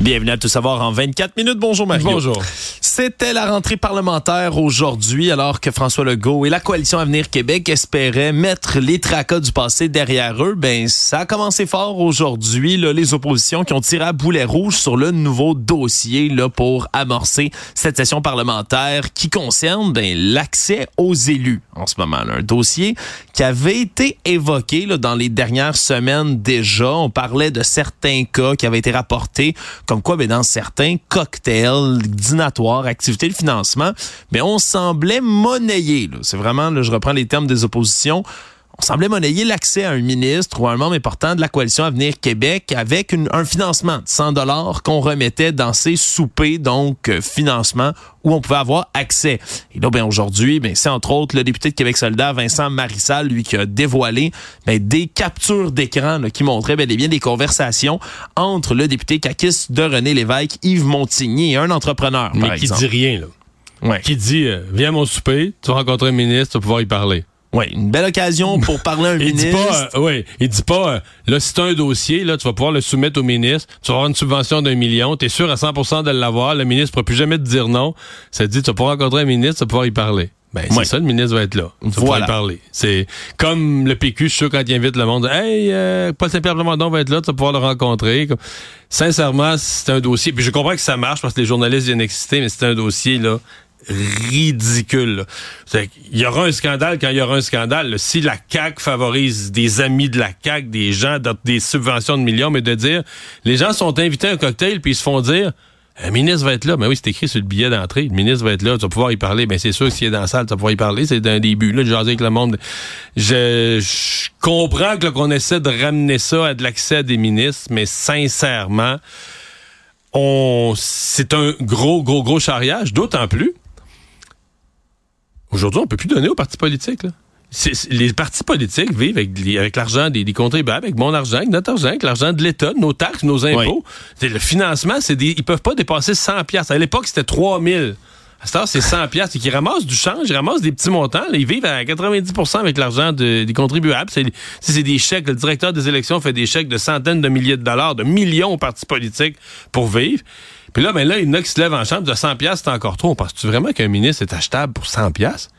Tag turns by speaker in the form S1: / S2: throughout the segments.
S1: Bienvenue à Tout savoir en 24 minutes. Bonjour Mario.
S2: Bonjour.
S1: C'était la rentrée parlementaire aujourd'hui, alors que François Legault et la coalition Avenir Québec espéraient mettre les tracas du passé derrière eux. Ben, ça a commencé fort aujourd'hui. Les oppositions qui ont tiré à boulet rouge sur le nouveau dossier là, pour amorcer cette session parlementaire qui concerne ben, l'accès aux élus en ce moment. Là. Un dossier qui avait été évoqué là, dans les dernières semaines déjà. On parlait de certains cas qui avaient été rapportés, comme quoi ben, dans certains cocktails dînatoires activité de financement, mais on semblait monnayer, c'est vraiment, là, je reprends les termes des oppositions, on semblait monnayer l'accès à un ministre ou à un membre important de la coalition Avenir Québec avec un financement de 100 dollars qu'on remettait dans ces soupers, donc euh, financement où on pouvait avoir accès. Et là, ben aujourd'hui, ben c'est entre autres le député de Québec solidaire, Vincent Marissal, lui qui a dévoilé ben, des captures d'écran qui montraient ben, bien des conversations entre le député Kakis de René Lévesque, Yves Montigny et un entrepreneur.
S2: Mais qui dit rien là. Ouais. Qui dit euh, viens à mon souper, tu vas rencontrer un ministre, tu vas pouvoir y parler.
S1: Oui, une belle occasion pour parler à un
S2: il
S1: ministre.
S2: Dit pas, euh, il dit pas, euh, là, si tu un dossier, là, tu vas pouvoir le soumettre au ministre, tu vas avoir une subvention d'un million, tu es sûr à 100% de l'avoir, le ministre ne pourra plus jamais te dire non. Ça te dit, tu vas pouvoir rencontrer un ministre, tu vas pouvoir y parler. Ben, c'est ça, le ministre va être là. Tu vas pouvoir y parler. C'est comme le PQ, je suis sûr, quand il invite le monde, Hey, euh, Paul Saint-Pierre Plamondon va être là, tu vas pouvoir le rencontrer. Comme... Sincèrement, c'est un dossier, puis je comprends que ça marche parce que les journalistes viennent exister, mais c'est un dossier, là, ridicule. Il y aura un scandale quand il y aura un scandale. Si la CAQ favorise des amis de la CAQ, des gens, des subventions de millions, mais de dire, les gens sont invités à un cocktail puis ils se font dire, un ministre va être là. Mais ben oui, c'est écrit sur le billet d'entrée. Le ministre va être là. Tu vas pouvoir y parler. Ben, c'est sûr que s'il est dans la salle, tu vas pouvoir y parler. C'est un début, là, de jaser avec le monde. Je, comprends qu'on essaie de ramener ça à de l'accès des ministres, mais sincèrement, on, c'est un gros, gros, gros charriage. D'autant plus Aujourd'hui, on peut plus donner aux partis politiques. Là. les partis politiques vivent avec, l'argent des, contribuables, avec mon argent, avec notre argent, avec l'argent de l'État, nos taxes, nos impôts. Le financement, c'est des, ils peuvent pas dépasser 100 pièces. À l'époque, c'était 3000. À cette heure, c'est 100 pièces. Ils ramassent du change, ils ramassent des petits montants. ils vivent à 90% avec l'argent des contribuables. C'est des chèques. Le directeur des élections fait des chèques de centaines de milliers de dollars, de millions aux partis politiques pour vivre. Puis là, ben là, il y en a qui se lèvent en chambre de 100 pièces, c'est encore trop. Penses-tu vraiment qu'un ministre est achetable pour 100 pièces?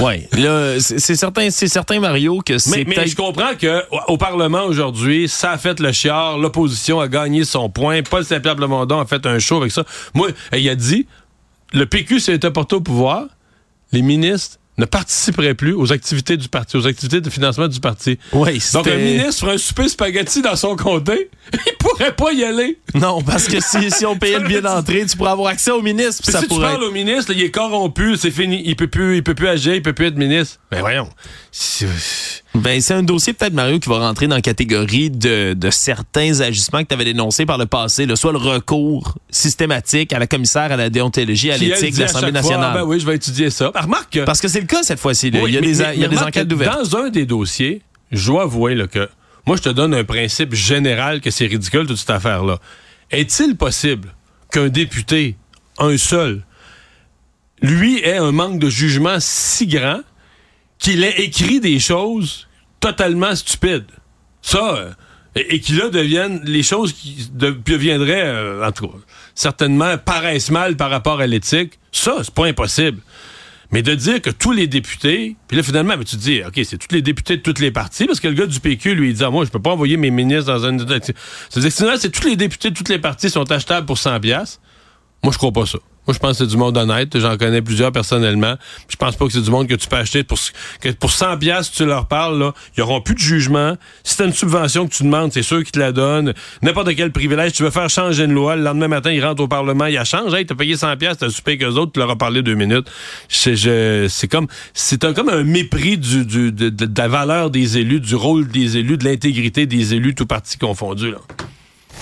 S1: Oui, là, c'est certain, c'est certain, Mario, que c'est.
S2: Mais, mais je comprends que au Parlement aujourd'hui, ça a fait le chiard, l'opposition a gagné son point, Paul Saint-Pierre Plamondon a fait un show avec ça. Moi, il a dit, le PQ s'est apporté au pouvoir, les ministres ne participerait plus aux activités du parti, aux activités de financement du parti.
S1: Oui,
S2: Donc, un ministre ferait un souper spaghetti dans son comté, il pourrait pas y aller.
S1: Non, parce que si, si on payait le billet d'entrée, tu pourrais avoir accès au ministre.
S2: Puis si tu parles au ministre, il est corrompu, c'est fini, il peut plus, il peut plus agir, il peut plus être ministre. Ben voyons.
S1: Ben, c'est un dossier peut-être, Mario, qui va rentrer dans la catégorie de, de certains agissements que tu avais dénoncés par le passé, soit le recours systématique à la commissaire à la déontologie, à l'éthique de l'Assemblée nationale.
S2: ben oui, je vais étudier ça. Ben, remarque
S1: Parce que c'est le cas cette fois-ci. il y a des, il y a des enquêtes d'ouverture.
S2: Dans un des dossiers, je dois avouer là, que moi, je te donne un principe général que c'est ridicule, toute cette affaire-là. Est-il possible qu'un député, un seul, lui ait un manque de jugement si grand qu'il ait écrit des choses totalement stupides. Ça, euh, et, qu'il là deviennent les choses qui deviendraient, euh, en tout cas, certainement paraissent mal par rapport à l'éthique. Ça, c'est pas impossible. Mais de dire que tous les députés, puis là finalement, tu te dis, OK, c'est tous les députés de toutes les parties, parce que le gars du PQ, lui, il dit, ah, moi, je peux pas envoyer mes ministres dans un... C'est tous les députés de toutes les parties sont achetables pour 100 pièces. Moi, je crois pas ça. Moi, je pense que c'est du monde honnête. J'en connais plusieurs personnellement. Je pense pas que c'est du monde que tu peux acheter pour, que pour 100 pièces tu leur parles, là, ils auront plus de jugement. Si t'as une subvention que tu demandes, c'est sûr qu'ils te la donnent. N'importe quel privilège, tu veux faire changer une loi, le lendemain matin, ils rentrent au Parlement, ils la changent. Hey, t'as payé 100 pièces, t'as super qu'eux autres, tu leur as parlé deux minutes. C'est comme, c'est un, comme un mépris du, du de, de, la valeur des élus, du rôle des élus, de l'intégrité des élus, tout parti confondu, là.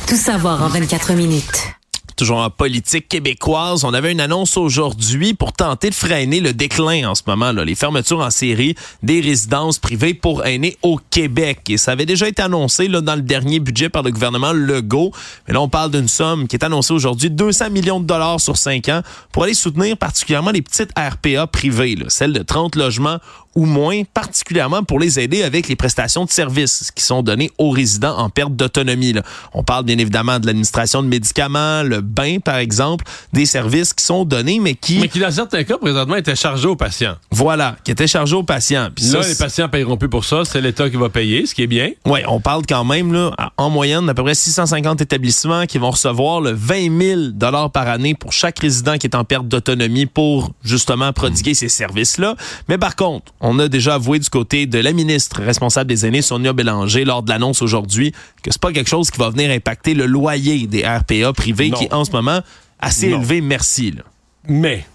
S3: Tout savoir en 24 minutes
S1: toujours en politique québécoise. On avait une annonce aujourd'hui pour tenter de freiner le déclin en ce moment, là, les fermetures en série des résidences privées pour aînés au Québec. Et ça avait déjà été annoncé là, dans le dernier budget par le gouvernement Legault. Mais là, on parle d'une somme qui est annoncée aujourd'hui, 200 millions de dollars sur 5 ans, pour aller soutenir particulièrement les petites RPA privées, celles de 30 logements ou moins, particulièrement pour les aider avec les prestations de services qui sont données aux résidents en perte d'autonomie. On parle bien évidemment de l'administration de médicaments, le bain par exemple, des services qui sont donnés mais qui...
S2: Mais qui dans certains cas présentement étaient chargés aux patients.
S1: Voilà, qui étaient chargés aux patients.
S2: Puis là, les patients paieront plus pour ça, c'est l'État qui va payer, ce qui est bien.
S1: Oui, on parle quand même là, en moyenne d'à peu près 650 établissements qui vont recevoir le 20 000 dollars par année pour chaque résident qui est en perte d'autonomie pour justement prodiguer ces services-là. Mais par contre, on a déjà avoué du côté de la ministre responsable des aînés, Sonia Bélanger, lors de l'annonce aujourd'hui, que c'est pas quelque chose qui va venir impacter le loyer des RPA privés qui, en ce moment, assez élevé, merci.
S2: Mais,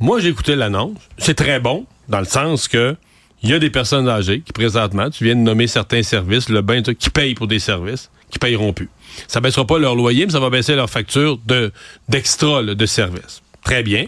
S2: moi, j'ai écouté l'annonce. C'est très bon, dans le sens que il y a des personnes âgées qui, présentement, tu viens de nommer certains services, le bain, qui payent pour des services, qui payeront plus. Ça baissera pas leur loyer, mais ça va baisser leur facture de, d'extra, de services. Très bien.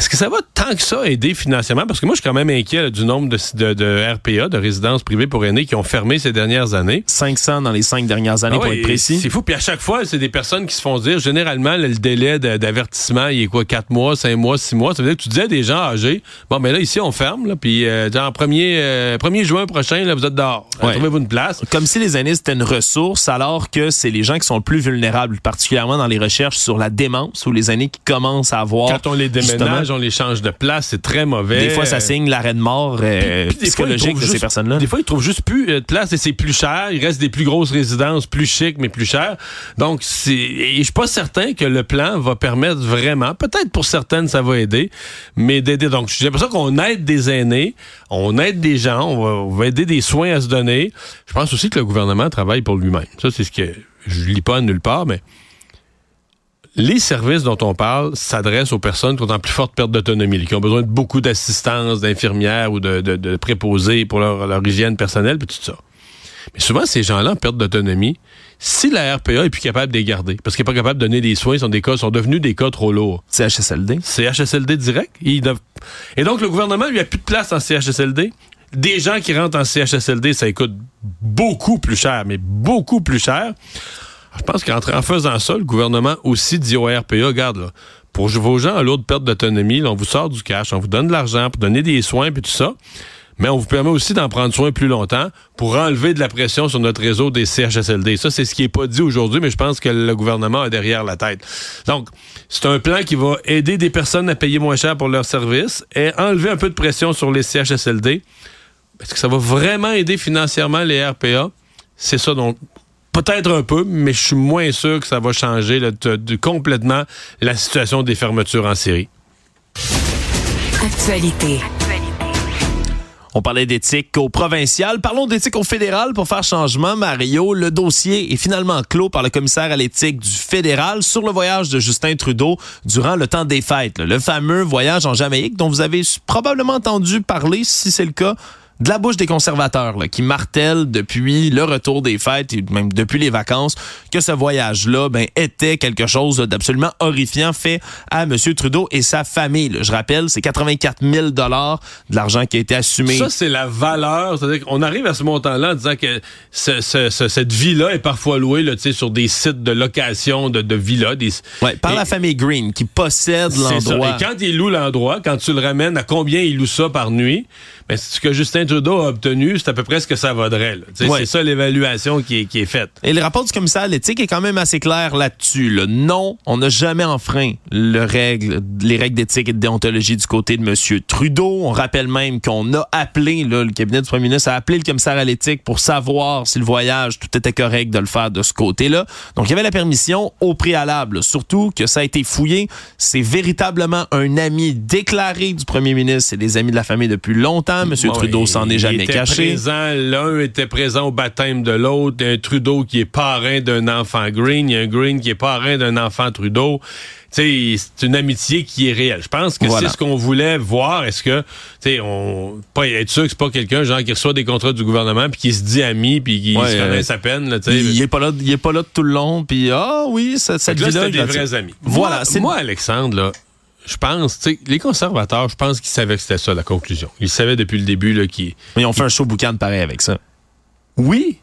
S2: Est-ce que ça va tant que ça aider financièrement? Parce que moi, je suis quand même inquiet du nombre de, de, RPA, de résidences privées pour aînés, qui ont fermé ces dernières années.
S1: 500 dans les cinq dernières années, ah pour être précis.
S2: C'est fou. Puis à chaque fois, c'est des personnes qui se font dire, généralement, le délai d'avertissement, il est quoi, 4 mois, 5 mois, 6 mois? Ça veut dire que tu disais à des gens âgés, bon, mais là, ici, on ferme, là, puis euh, en 1er, 1er juin prochain, là, vous êtes dehors. Trouvez-vous une place.
S1: Comme si les aînés, c'était une ressource, alors que c'est les gens qui sont le plus vulnérables, particulièrement dans les recherches sur la démence, ou les aînés qui commencent à avoir...
S2: Quand on les déménage, on les change de place, c'est très mauvais.
S1: Des fois, ça signe l'arrêt de mort euh, psychologique de ces personnes-là.
S2: Des fois, ils trouvent juste plus euh, de place et c'est plus cher. Il reste des plus grosses résidences, plus chic, mais plus chères. Donc, c'est, je suis pas certain que le plan va permettre vraiment, peut-être pour certaines, ça va aider, mais d'aider. Donc, j'ai l'impression qu'on aide des aînés, on aide des gens, on va, aider des soins à se donner. Je pense aussi que le gouvernement travaille pour lui-même. Ça, c'est ce que je lis pas nulle part, mais les services dont on parle s'adressent aux personnes qui ont en plus forte perte d'autonomie, qui ont besoin de beaucoup d'assistance, d'infirmières ou de, préposés pour leur, hygiène personnelle, puis tout ça. Mais souvent, ces gens-là en perte d'autonomie, si la RPA est plus capable de les garder, parce qu'elle n'est pas capable de donner des soins, sont des cas, sont devenus des cas trop lourds.
S1: CHSLD.
S2: CHSLD direct. Et donc, le gouvernement lui a plus de place en CHSLD. Des gens qui rentrent en CHSLD, ça coûte beaucoup plus cher, mais beaucoup plus cher. Je pense qu'en faisant ça, le gouvernement aussi dit au RPA, regarde, là, pour vos gens à lourde perte d'autonomie, on vous sort du cash, on vous donne de l'argent pour donner des soins puis tout ça. Mais on vous permet aussi d'en prendre soin plus longtemps pour enlever de la pression sur notre réseau des CHSLD. Ça, c'est ce qui est pas dit aujourd'hui, mais je pense que le gouvernement a derrière la tête. Donc, c'est un plan qui va aider des personnes à payer moins cher pour leurs services et enlever un peu de pression sur les CHSLD. Est-ce que ça va vraiment aider financièrement les RPA? C'est ça dont Peut-être un peu, mais je suis moins sûr que ça va changer complètement la situation des fermetures en série.
S3: Actualité.
S1: On parlait d'éthique au provincial. Parlons d'éthique au fédéral pour faire changement. Mario, le dossier est finalement clos par le commissaire à l'éthique du fédéral sur le voyage de Justin Trudeau durant le temps des fêtes. Le fameux voyage en Jamaïque dont vous avez probablement entendu parler, si c'est le cas, de la bouche des conservateurs là, qui martèlent depuis le retour des fêtes et même depuis les vacances que ce voyage-là ben, était quelque chose d'absolument horrifiant fait à M. Trudeau et sa famille. Je rappelle, c'est 84 000 dollars de l'argent qui a été assumé.
S2: Ça, c'est la valeur. C'est-à-dire qu'on arrive à ce montant-là en disant que ce, ce, cette vie-là est parfois louée là, sur des sites de location de, de villas. Des...
S1: Ouais, par la famille Green qui possède l'endroit.
S2: Et quand il loue l'endroit, quand tu le ramènes à combien il loue ça par nuit, ben, ce que Justin Trudeau a obtenu, c'est à peu près ce que ça vaudrait. C'est ça l'évaluation qui est, qui est, faite.
S1: Et le rapport du commissaire à l'éthique est quand même assez clair là-dessus. Non, on n'a jamais enfreint le règle, les règles d'éthique et de déontologie du côté de M. Trudeau. On rappelle même qu'on a appelé, là, le cabinet du premier ministre a appelé le commissaire à l'éthique pour savoir si le voyage, tout était correct de le faire de ce côté-là. Donc, il y avait la permission au préalable. Surtout que ça a été fouillé. C'est véritablement un ami déclaré du premier ministre et des amis de la famille depuis longtemps M. Trudeau s'en est jamais caché.
S2: L'un était présent au baptême de l'autre. Un Trudeau qui est parrain d'un enfant Green. Il y a un Green qui est parrain d'un enfant Trudeau. C'est une amitié qui est réelle. Je pense que c'est ce qu'on voulait voir. Est-ce que, tu on pas être sûr que c'est pas quelqu'un genre qui reçoit des contrats du gouvernement puis qui se dit ami puis qui se connaît sa peine. Là,
S1: il est pas là, il est pas là tout le long puis ah oui, cette, cette
S2: là, des vrais amis. Voilà. Moi, moi Alexandre là je pense, tu sais, les conservateurs, je pense qu'ils savaient que c'était ça la conclusion. Ils savaient depuis le début là, qu'ils.
S1: Mais ils ont fait un show boucan pareil avec ça.
S2: Oui,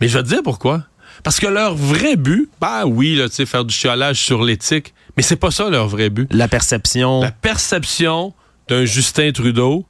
S2: mais je vais te dire pourquoi. Parce que leur vrai but, ben oui, là, tu sais, faire du chiolage sur l'éthique, mais c'est pas ça leur vrai but.
S1: La perception.
S2: La perception d'un Justin Trudeau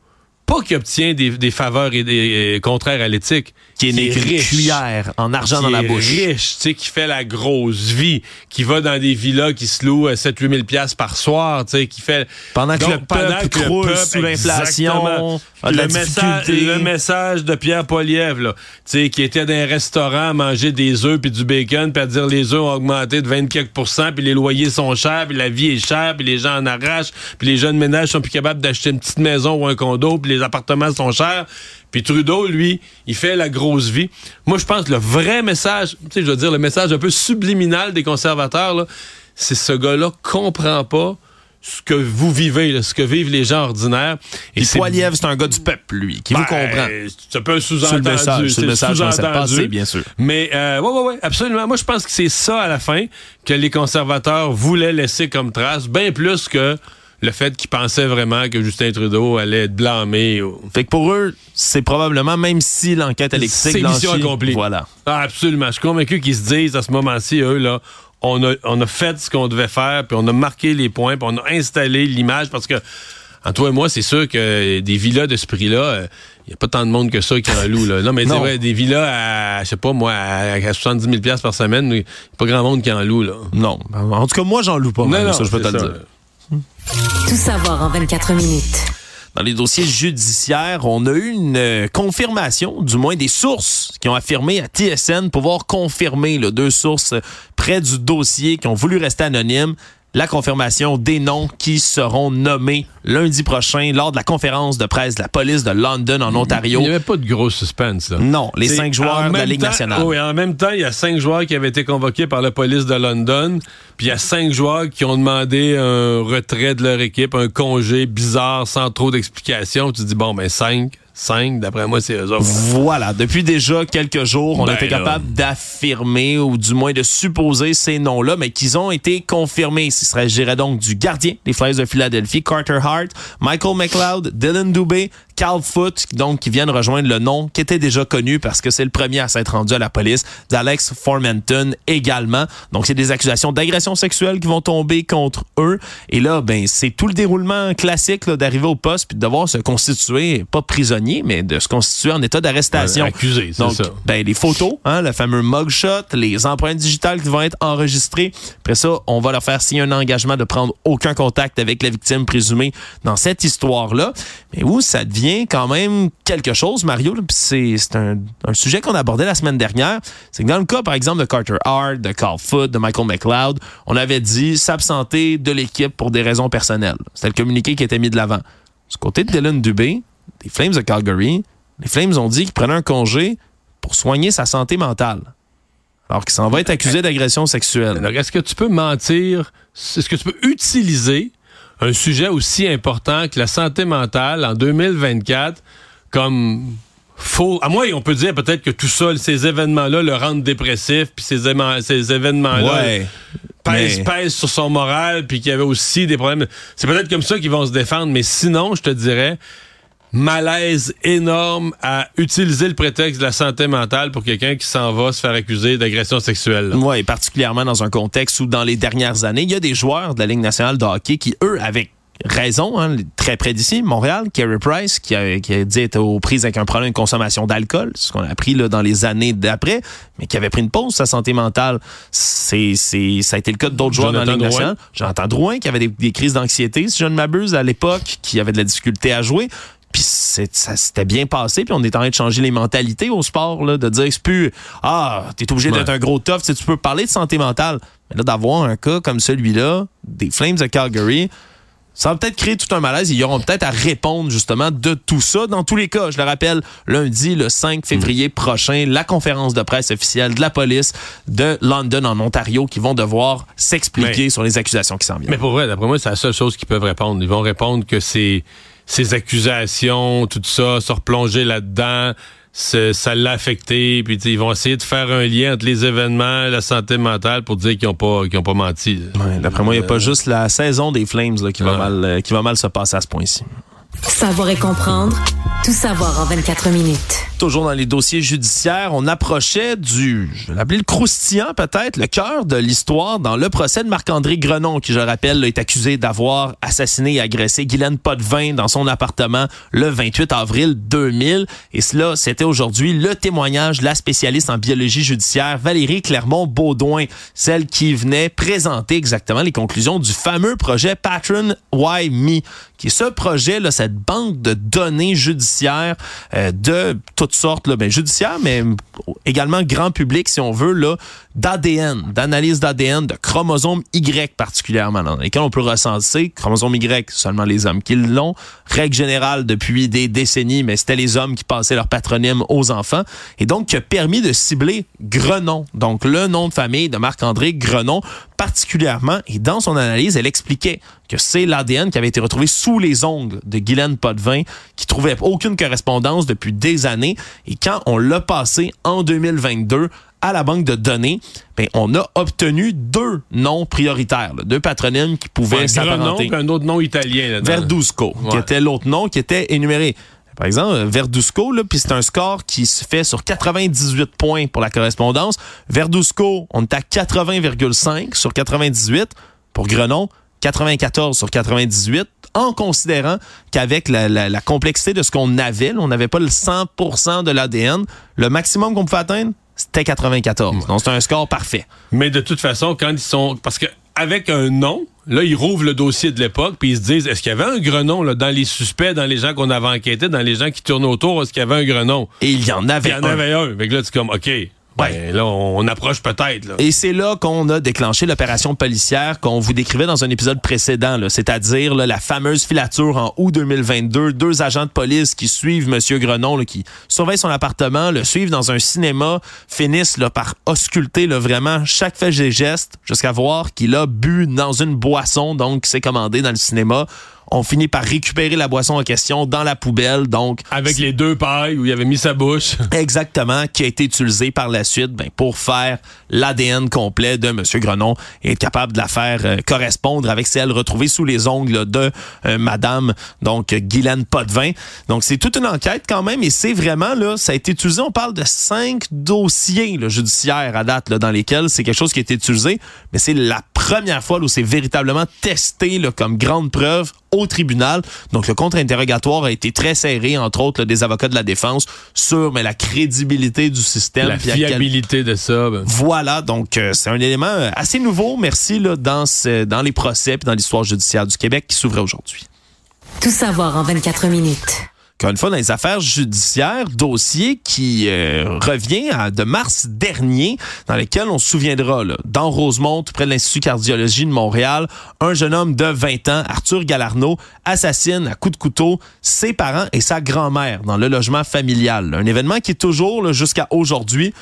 S2: pas qui obtient des, des faveurs et des, contraires à l'éthique.
S1: Qui est né riche, cuillère en argent dans la bouche.
S2: riche, tu sais, qui fait la grosse vie, qui va dans des villas qui se louent à 7 8 000 pièces par soir, tu sais, qui fait...
S1: Pendant que le peuple croule sous l'inflation,
S2: le, message, le message de Pierre Poilievre, là, tu sais, qui était dans un restaurant à manger des œufs puis du bacon, puis à dire les œufs ont augmenté de 24% puis les loyers sont chers, puis la vie est chère, puis les gens en arrachent, puis les jeunes ménages sont plus capables d'acheter une petite maison ou un condo, puis les appartements sont chers. Puis Trudeau, lui, il fait la grosse vie. Moi, je pense que le vrai message, tu sais, je veux dire, le message un peu subliminal des conservateurs, c'est ce gars-là comprend pas ce que vous vivez, ce que vivent les gens ordinaires.
S1: Et Poiliev, c'est un gars du peuple, lui, qui vous ben, comprend.
S2: C'est un peu un sous-entendu.
S1: C'est le message, sous-entendu. bien sûr.
S2: Mais euh, ouais, ouais, ouais, absolument. Moi, je pense que c'est ça à la fin que les conservateurs voulaient laisser comme trace, bien plus que le fait qu'ils pensaient vraiment que Justin Trudeau allait être blâmé.
S1: Fait que pour eux, c'est probablement, même si l'enquête électrique...
S2: C'est mission accomplie.
S1: Voilà.
S2: Ah, absolument. Je suis convaincu qu'ils se disent à ce moment-ci, eux, là, on a, on a fait ce qu'on devait faire, puis on a marqué les points, puis on a installé l'image, parce que, en toi et moi, c'est sûr que des villas de ce prix-là... il euh, n'y a pas tant de monde que ça qui en loue. Là. Non, mais vrai, des villas à, je sais pas moi, à, 70 000 par semaine, il n'y a pas grand monde qui en loue. Là.
S1: Non. En tout cas, moi, j'en loue pas. Non, non, ça, je peux te le dire.
S3: Tout savoir en 24 minutes.
S1: Dans les dossiers judiciaires, on a eu une euh, confirmation, du moins des sources qui ont affirmé à TSN pouvoir confirmer, deux sources près du dossier qui ont voulu rester anonymes, la confirmation des noms qui seront nommés lundi prochain lors de la conférence de presse de la police de London en Ontario.
S2: Il n'y avait pas de gros suspense. Là.
S1: Non, les cinq joueurs de la Ligue nationale.
S2: Oui, en même temps, il y a cinq joueurs qui avaient été convoqués par la police de London, puis il y a cinq joueurs qui ont demandé un retrait de leur équipe, un congé bizarre sans trop d'explications. Tu dis, bon, ben cinq, 5, d'après moi, c'est eux autres.
S1: Voilà. Depuis déjà quelques jours, on ben était capable d'affirmer ou du moins de supposer ces noms-là, mais qu'ils ont été confirmés. Ce serait, je dirais donc, du gardien des Flyers de Philadelphie, Carter Hart, Michael McLeod, Dylan Dubé, Carl Foote, donc, qui viennent rejoindre le nom qui était déjà connu parce que c'est le premier à s'être rendu à la police, d'Alex Formanton également. Donc, c'est des accusations d'agression sexuelle qui vont tomber contre eux. Et là, ben, c'est tout le déroulement classique d'arriver au poste puis de devoir se constituer, pas prisonnier, mais de se constituer en état d'arrestation.
S2: accusé, c'est ça.
S1: Ben, les photos, hein, le fameux mugshot, les empreintes digitales qui vont être enregistrées. Après ça, on va leur faire signer un engagement de prendre aucun contact avec la victime présumée dans cette histoire-là. Mais où ça devient quand même quelque chose, Mario. C'est un, sujet qu'on abordait la semaine dernière. C'est que dans le cas, par exemple, de Carter Hart, de Carl Foot, de Michael McLeod, on avait dit s'absenter de l'équipe pour des raisons personnelles. C'était le communiqué qui était mis de l'avant. Du côté de Dylan Dubé, des Flames de Calgary, les Flames ont dit qu'ils prenaient un congé pour soigner sa santé mentale. Alors qu'il s'en va être accusé d'agression sexuelle.
S2: Est-ce que tu peux mentir? Est-ce que tu peux utiliser un sujet aussi important que la santé mentale en 2024 comme faux. À moi, on peut dire peut-être que tout ça, ces événements-là le rendent dépressif, puis ces, ces événements-là pèsent, sur son moral, puis qu'il y avait aussi des problèmes. C'est peut-être comme ça qu'ils vont se défendre, mais sinon, je te dirais, malaise énorme à utiliser le prétexte de la santé mentale pour quelqu'un qui s'en va se faire accuser d'agression sexuelle.
S1: Oui, particulièrement dans un contexte où, dans les dernières années, il y a des joueurs de la Ligue nationale de hockey qui, eux, avec raison, hein, très près d'ici, Montréal, Carey Price, qui a, qui a dit être aux prises avec un problème de consommation d'alcool, ce qu'on a appris là, dans les années d'après, mais qui avait pris une pause sa santé mentale. C'est, c'est, ça a été le cas d'autres joueurs dans la Ligue nationale. J'entends Drouin qui avait des, des crises d'anxiété, si je ne m'abuse, à l'époque, qui avait de la difficulté à jouer. Puis ça s'était bien passé, puis on est en train de changer les mentalités au sport, là, de dire c'est plus ah, t'es obligé d'être un gros tough, tu peux parler de santé mentale. Mais là, d'avoir un cas comme celui-là, des Flames de Calgary, ça va peut-être créer tout un malaise. Ils auront peut-être à répondre justement de tout ça. Dans tous les cas, je le rappelle, lundi, le 5 février prochain, la conférence de presse officielle de la police de London en Ontario qui vont devoir s'expliquer sur les accusations qui s'en viennent.
S2: Mais pour vrai, d'après moi, c'est la seule chose qu'ils peuvent répondre. Ils vont répondre que c'est ces accusations, tout ça, se replonger là-dedans, ça l'a affecté, puis ils vont essayer de faire un lien entre les événements et la santé mentale pour dire qu'ils n'ont pas, qu'ils ont pas menti.
S1: D'après moi, il n'y a pas juste la saison des Flames là, qui, va mal, euh, qui va mal se passer à ce point-ci.
S3: Savoir et comprendre, tout savoir en 24 minutes.
S1: Toujours dans les dossiers judiciaires, on approchait du, je vais l'appeler le croustillant peut-être, le cœur de l'histoire dans le procès de Marc-André Grenon, qui, je rappelle, est accusé d'avoir assassiné et agressé Guylaine Potvin dans son appartement le 28 avril 2000. Et cela, c'était aujourd'hui le témoignage de la spécialiste en biologie judiciaire Valérie Clermont-Baudouin, celle qui venait présenter exactement les conclusions du fameux projet Patron Why Me, qui est ce projet, là, cette banque de données judiciaires euh, de toutes sortes, là, ben, judiciaires, mais également grand public, si on veut, là, d'ADN, d'analyse d'ADN, de chromosomes Y particulièrement, dans lesquels on peut recenser chromosomes Y, seulement les hommes qui l'ont, règle générale depuis des décennies, mais c'était les hommes qui passaient leur patronyme aux enfants, et donc qui a permis de cibler Grenon, donc le nom de famille de Marc-André Grenon, particulièrement, et dans son analyse, elle expliquait que c'est l'ADN qui avait été retrouvé sous les ongles de Guylaine Potvin, qui trouvait aucune correspondance depuis des années, et quand on l'a passé en 2022 à la banque de données, ben, on a obtenu deux noms prioritaires, deux patronymes qui pouvaient s'apparenter.
S2: Grenon, puis un autre nom italien.
S1: Verduzco, qui était l'autre nom qui était énuméré. Par exemple, Verduzco, là, puis c'est un score qui se fait sur 98 points pour la correspondance. Verduzco, on est à 80,5 sur 98. Pour Grenon, 94 sur 98, en considérant qu'avec la, la- la complexité de ce qu'on avait, là, on n'avait pas le 100% de l'ADN, le maximum qu'on pouvait atteindre, c'était 94. Donc, c'est un score parfait.
S2: Mais de toute façon, quand ils sont. Parce que avec un nom, là, ils rouvrent le dossier de l'époque, puis ils se disent est-ce qu'il y avait un grenon là, dans les suspects, dans les gens qu'on avait enquêtés, dans les gens qui tournent autour, est-ce qu'il y avait un grenon?
S1: Et il y en avait
S2: Il y en
S1: un.
S2: avait un. Fait que là, tu es comme OK. Ben, là, on, approche peut-être. là.
S1: Et c'est là qu'on a déclenché l'opération policière qu'on vous décrivait dans un épisode précédent, c'est-à-dire la fameuse filature en août 2022, deux agents de police qui suivent Monsieur Grenon, là, qui surveillent son appartement, le suivent dans un cinéma, finissent là, par ausculter là, vraiment chaque fait et geste jusqu'à voir qu'il a bu dans une boisson, donc qui s'est commandé dans le cinéma. On finit par récupérer la boisson en question dans la poubelle, donc
S2: Avec les deux pailles où il avait mis sa bouche.
S1: Exactement, qui a été utilisé par la suite ben, pour faire l'ADN complet de M. Grenon et être capable de la faire euh, correspondre avec celle retrouvée sous les ongles de euh, Madame donc Guylaine Potvin. Donc c'est toute une enquête quand même et c'est vraiment là, ça a été utilisé. On parle de cinq dossiers là, judiciaires à date là, dans lesquels c'est quelque chose qui a été utilisé, mais c'est la première fois là, où c'est véritablement testé là, comme grande preuve au tribunal. Donc, le contre-interrogatoire a été très serré, entre autres, là, des avocats de la défense, sur mais, la crédibilité du système.
S2: La
S1: quel-
S2: fiabilité de ça. ben.
S1: Voilà, donc euh, c'est un élément euh, assez nouveau, merci, là, dans, ce- dans les procès puis dans l'histoire judiciaire du Québec qui s'ouvrait aujourd'hui.
S3: Tout savoir en 24 minutes.
S1: Encore une fois, dans les affaires judiciaires, dossier qui euh, revient de mars dernier, dans lequel on se souviendra, dans Rosemont, près de l'Institut cardiologie de Montréal, un jeune homme de 20 ans, Arthur Galarno, assassine à coups de couteau ses parents et sa grand-mère dans le logement familial. Un événement qui est toujours, jusqu'à aujourd'hui,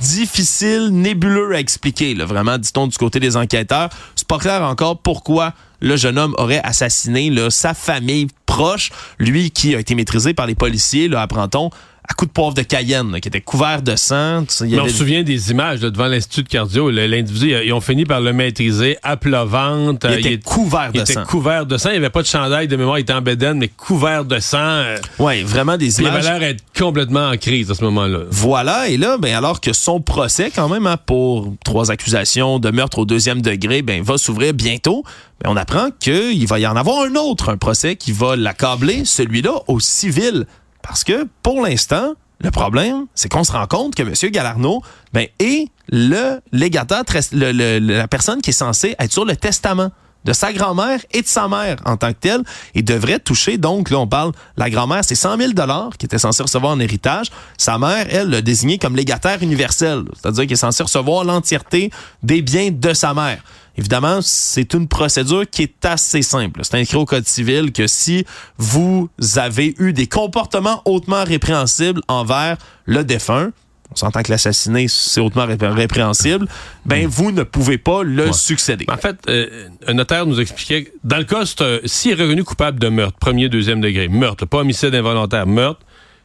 S1: difficile, nébuleux à expliquer, là, vraiment, dit-on du côté des enquêteurs. C'est pas clair encore pourquoi le jeune homme aurait assassiné là, sa famille proche, lui qui a été maîtrisé par les policiers, là, apprend-on, à coups de poivre de Cayenne, là, qui était couvert de sang. Tu sais, il y
S2: Mais on se souvient des images là, devant l'Institut de cardio. L'individu, ils ont fini par le maîtriser à plat ventre.
S1: il
S2: Euh,
S1: était couvert
S2: il
S1: de
S2: était
S1: sang.
S2: couvert de sang. Il n'y avait pas de chandail de mémoire. Il était en bédaine, mais couvert de sang. Euh,
S1: Ouais, vraiment des
S2: Il avait
S1: images.
S2: l'air d'être complètement en crise à ce moment-là.
S1: Voilà, et là, ben, alors que son procès, quand même, hein, pour trois accusations de meurtre au deuxième degré, ben, va s'ouvrir bientôt, ben, on apprend qu'il va y en avoir un autre, un procès qui va l'accabler, celui-là au civil. Parce que, pour l'instant, le problème, c'est qu'on se rend compte que M. Galarno ben, est le légataire, la personne qui est censée être sur le testament de sa grand-mère et de sa mère en tant que telle et devrait toucher, donc, là, on parle, la grand-mère, c'est 100 000 qui était censé recevoir en héritage. Sa mère, elle, l'a désigné comme légataire universel, c'est-à-dire qu'il est censé recevoir l'entièreté des biens de sa mère. Évidemment, c'est une procédure qui est assez simple. C'est inscrit au Code civil que si vous avez eu des comportements hautement répréhensibles envers le défunt, on s'entend que l'assassiné, c'est hautement ré- répréhensible, ben vous ne pouvez pas le
S2: Ouais.
S1: succéder.
S2: En fait, euh, un notaire nous expliquait dans le cas, un- s'il est reconnu coupable de meurtre, premier, deuxième degré, meurtre, pas homicide involontaire, meurtre,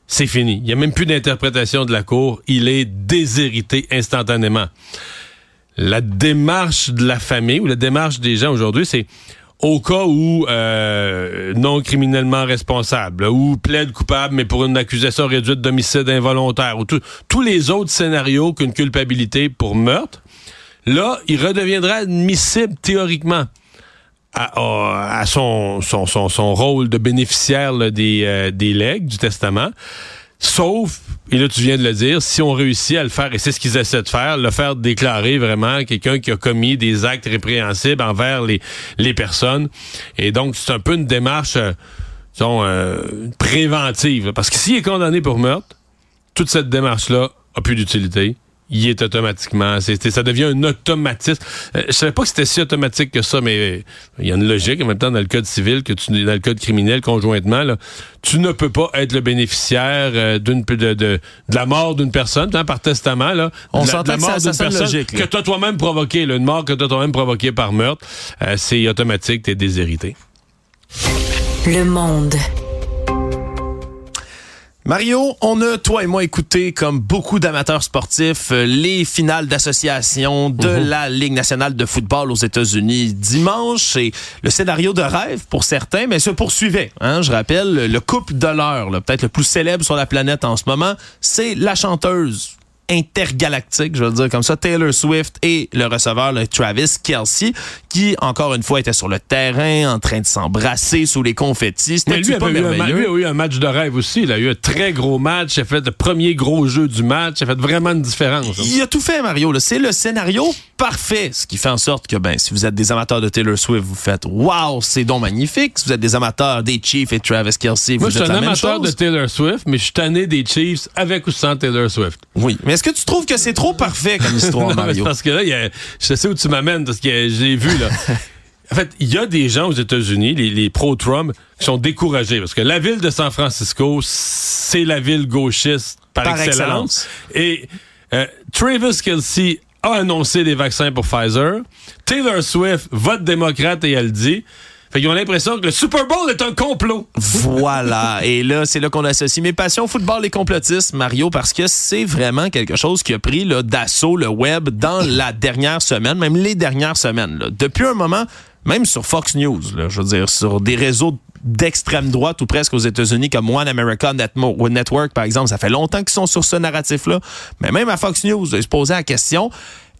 S2: c'est fini. Il n'y a même plus d'interprétation de la Cour. Il est déshérité instantanément. La démarche de la famille ou la démarche des gens aujourd'hui, c'est au cas où euh, non criminellement responsable, ou plaide coupable, mais pour une accusation réduite d'homicide involontaire, ou tous les autres scénarios qu'une culpabilité pour meurtre, là, il redeviendra admissible théoriquement à, son, rôle de bénéficiaire euh, des legs du testament. Sauf, et là tu viens de le dire, si on réussit à le faire, et c'est ce qu'ils essaient de faire, le faire déclarer vraiment quelqu'un qui a commis des actes répréhensibles envers les, les personnes. Et donc c'est un peu une démarche euh, euh préventive. Parce que s'il est condamné pour meurtre, toute cette démarche-là a plus d'utilité il est automatiquement. ça devient un automatisme. Euh, je savais pas que c'était si automatique que ça, mais euh, il y a une logique en même temps dans le code civil que tu dans le code criminel conjointement. Là, tu ne peux pas être le bénéficiaire euh, d'une de, de, la mort d'une personne hein, par testament. Là,
S1: On s'entend la mort d'une personne logique,
S2: que tu as toi-même provoqué, une mort que tu as toi-même provoquée par meurtre. c'est automatique, tu es déshérité.
S3: Le monde.
S1: Mario, on a, toi et moi, écouté, comme beaucoup d'amateurs sportifs, euh, les finales d'association de mhm. la Ligue nationale de football aux États-Unis dimanche. C'est le scénario de rêve pour certains, mais se poursuivait. Hein? Je rappelle, le couple de l'heure, peut-être le plus célèbre sur la planète en ce moment, c'est la chanteuse intergalactique, je veux dire comme ça, Taylor Swift et le receveur le Travis Kelsey, qui encore une fois était sur le terrain en train de s'embrasser sous les confettis.
S2: C'était lui, pas merveilleux. lui a eu un match de rêve aussi. Il a eu un très gros match. Il a fait le premier gros jeu du match. Il a fait vraiment une différence.
S1: Il a tout fait, Mario. C'est le scénario parfait, ce qui fait en sorte que ben, si vous êtes des amateurs de Taylor Swift, vous faites Wow, c'est donc magnifique. Si vous êtes des amateurs des Chiefs et Travis Kelsey,
S2: vous
S1: Moi,
S2: je suis un amateur de Taylor Swift, mais je suis tanné des Chiefs avec ou sans Taylor Swift.
S1: Oui, mais est-ce que tu trouves que c'est trop parfait comme histoire, Mario?
S2: parce que là, y a, je sais où tu m'amènes, parce que j'ai vu, là. En fait, il y a des gens aux États-Unis, les, pro-Trump, qui sont découragés parce que la ville de San Francisco, c'est la ville gauchiste par, excellence. Et euh, Travis Kelsey a annoncé des vaccins pour Pfizer. Taylor Swift vote démocrate et elle dit. Fait qu'ils ont l'impression que le Super Bowl est un complot.
S1: Voilà. et là, c'est là qu'on associe mes passions football et complotisme, Mario, parce que c'est vraiment quelque chose qui a pris d'assaut le web dans la dernière semaine, même les dernières semaines. Depuis un moment, même sur Fox News, je veux dire, sur des réseaux d'extrême droite ou presque aux États-Unis comme One America Network, par exemple, ça fait longtemps qu'ils sont sur ce narratif-là. Mais même à Fox News, ils se posaient la question,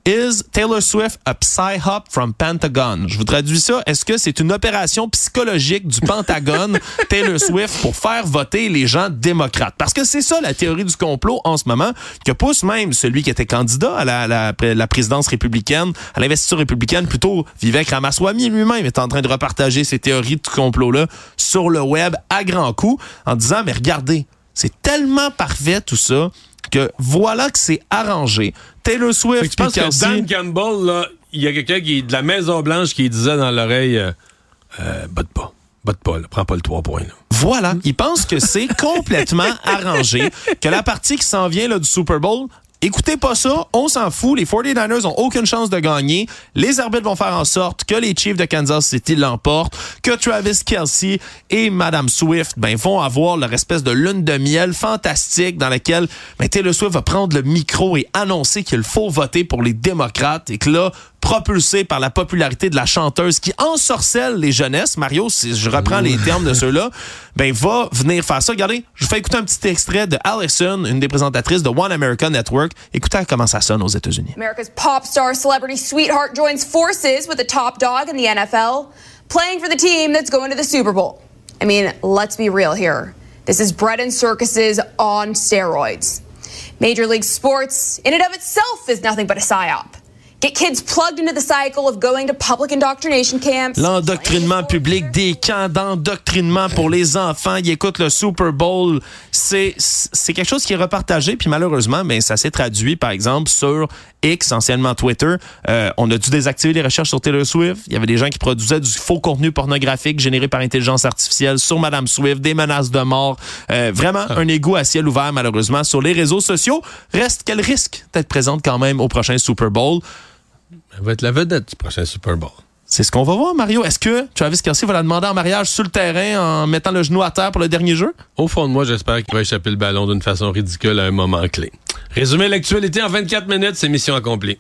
S1: Is Taylor Swift a psy-hop from Pentagon? Je vous traduis ça. Est-ce que c'est une opération psychologique du Pentagone, Taylor Swift, pour faire voter les gens démocrates? Parce que c'est ça la théorie du complot en ce moment, que pousse même celui qui était candidat à la, la, la présidence républicaine, à l'investiture républicaine, plutôt Vivek Ramaswamy lui-même est en train de repartager ces théories du complot-là sur le web à grands coups en disant, mais regardez, c'est tellement parfait tout ça que voilà que c'est arrangé. Taylor Swift.
S2: Je pense que Dan Campbell, là, il y a quelqu'un qui de la Maison Blanche qui disait dans l'oreille, euh, euh, botte pas, botte pas, prends pas le 3 points.
S1: Voilà, il pense que c'est complètement arrangé, que la partie qui s'en vient là, du Super Bowl, Écoutez pas ça, on s'en fout. Les 49ers ont aucune chance de gagner. Les arbitres vont faire en sorte que les Chiefs de Kansas City l'emportent, que Travis Kelsey et Madame Swift ben, vont avoir leur espèce de lune de miel fantastique dans laquelle ben, Taylor Swift va prendre le micro et annoncer qu'il faut voter pour les démocrates et que là, propulsé par la popularité de la chanteuse qui ensorcelle les jeunesses, Mario, si je reprends les termes de ceux-là, ben va venir faire ça. Regardez, je fais écouter un petit extrait de Allison, une des présentatrices de One America Network. Écoutez comment ça sonne aux États-Unis.
S4: America's pop star celebrity sweetheart joins forces with the top dog in the NFL, playing for the team that's going to the Super Bowl. I mean, let's be real here. This is bread and circuses on steroids. Major League Sports, in and of itself, is nothing but a psyop.
S1: L'endoctrinement public, des camps d'endoctrinement pour les enfants. Ils écoutent le Super Bowl. C'est c'est quelque chose qui est repartagé. Puis malheureusement, mais ben, ça s'est traduit, par exemple, sur X, anciennement Twitter. Euh, on a dû désactiver les recherches sur Taylor Swift. Il y avait des gens qui produisaient du faux contenu pornographique généré par intelligence artificielle sur Madame Swift, des menaces de mort. Euh, vraiment ah. un égout à ciel ouvert, malheureusement, sur les réseaux sociaux. Reste qu'elle risque d'être présente quand même au prochain Super Bowl.
S2: Elle va être la vedette du prochain Super Bowl.
S1: C'est ce qu'on va voir, Mario. Est-ce que Travis Kelsey va la demander en mariage sur le terrain en mettant le genou à terre pour le dernier jeu?
S2: Au fond de moi, j'espère qu'il va échapper le ballon d'une façon ridicule à un moment clé. Résumer l'actualité en 24 minutes, c'est mission accomplie.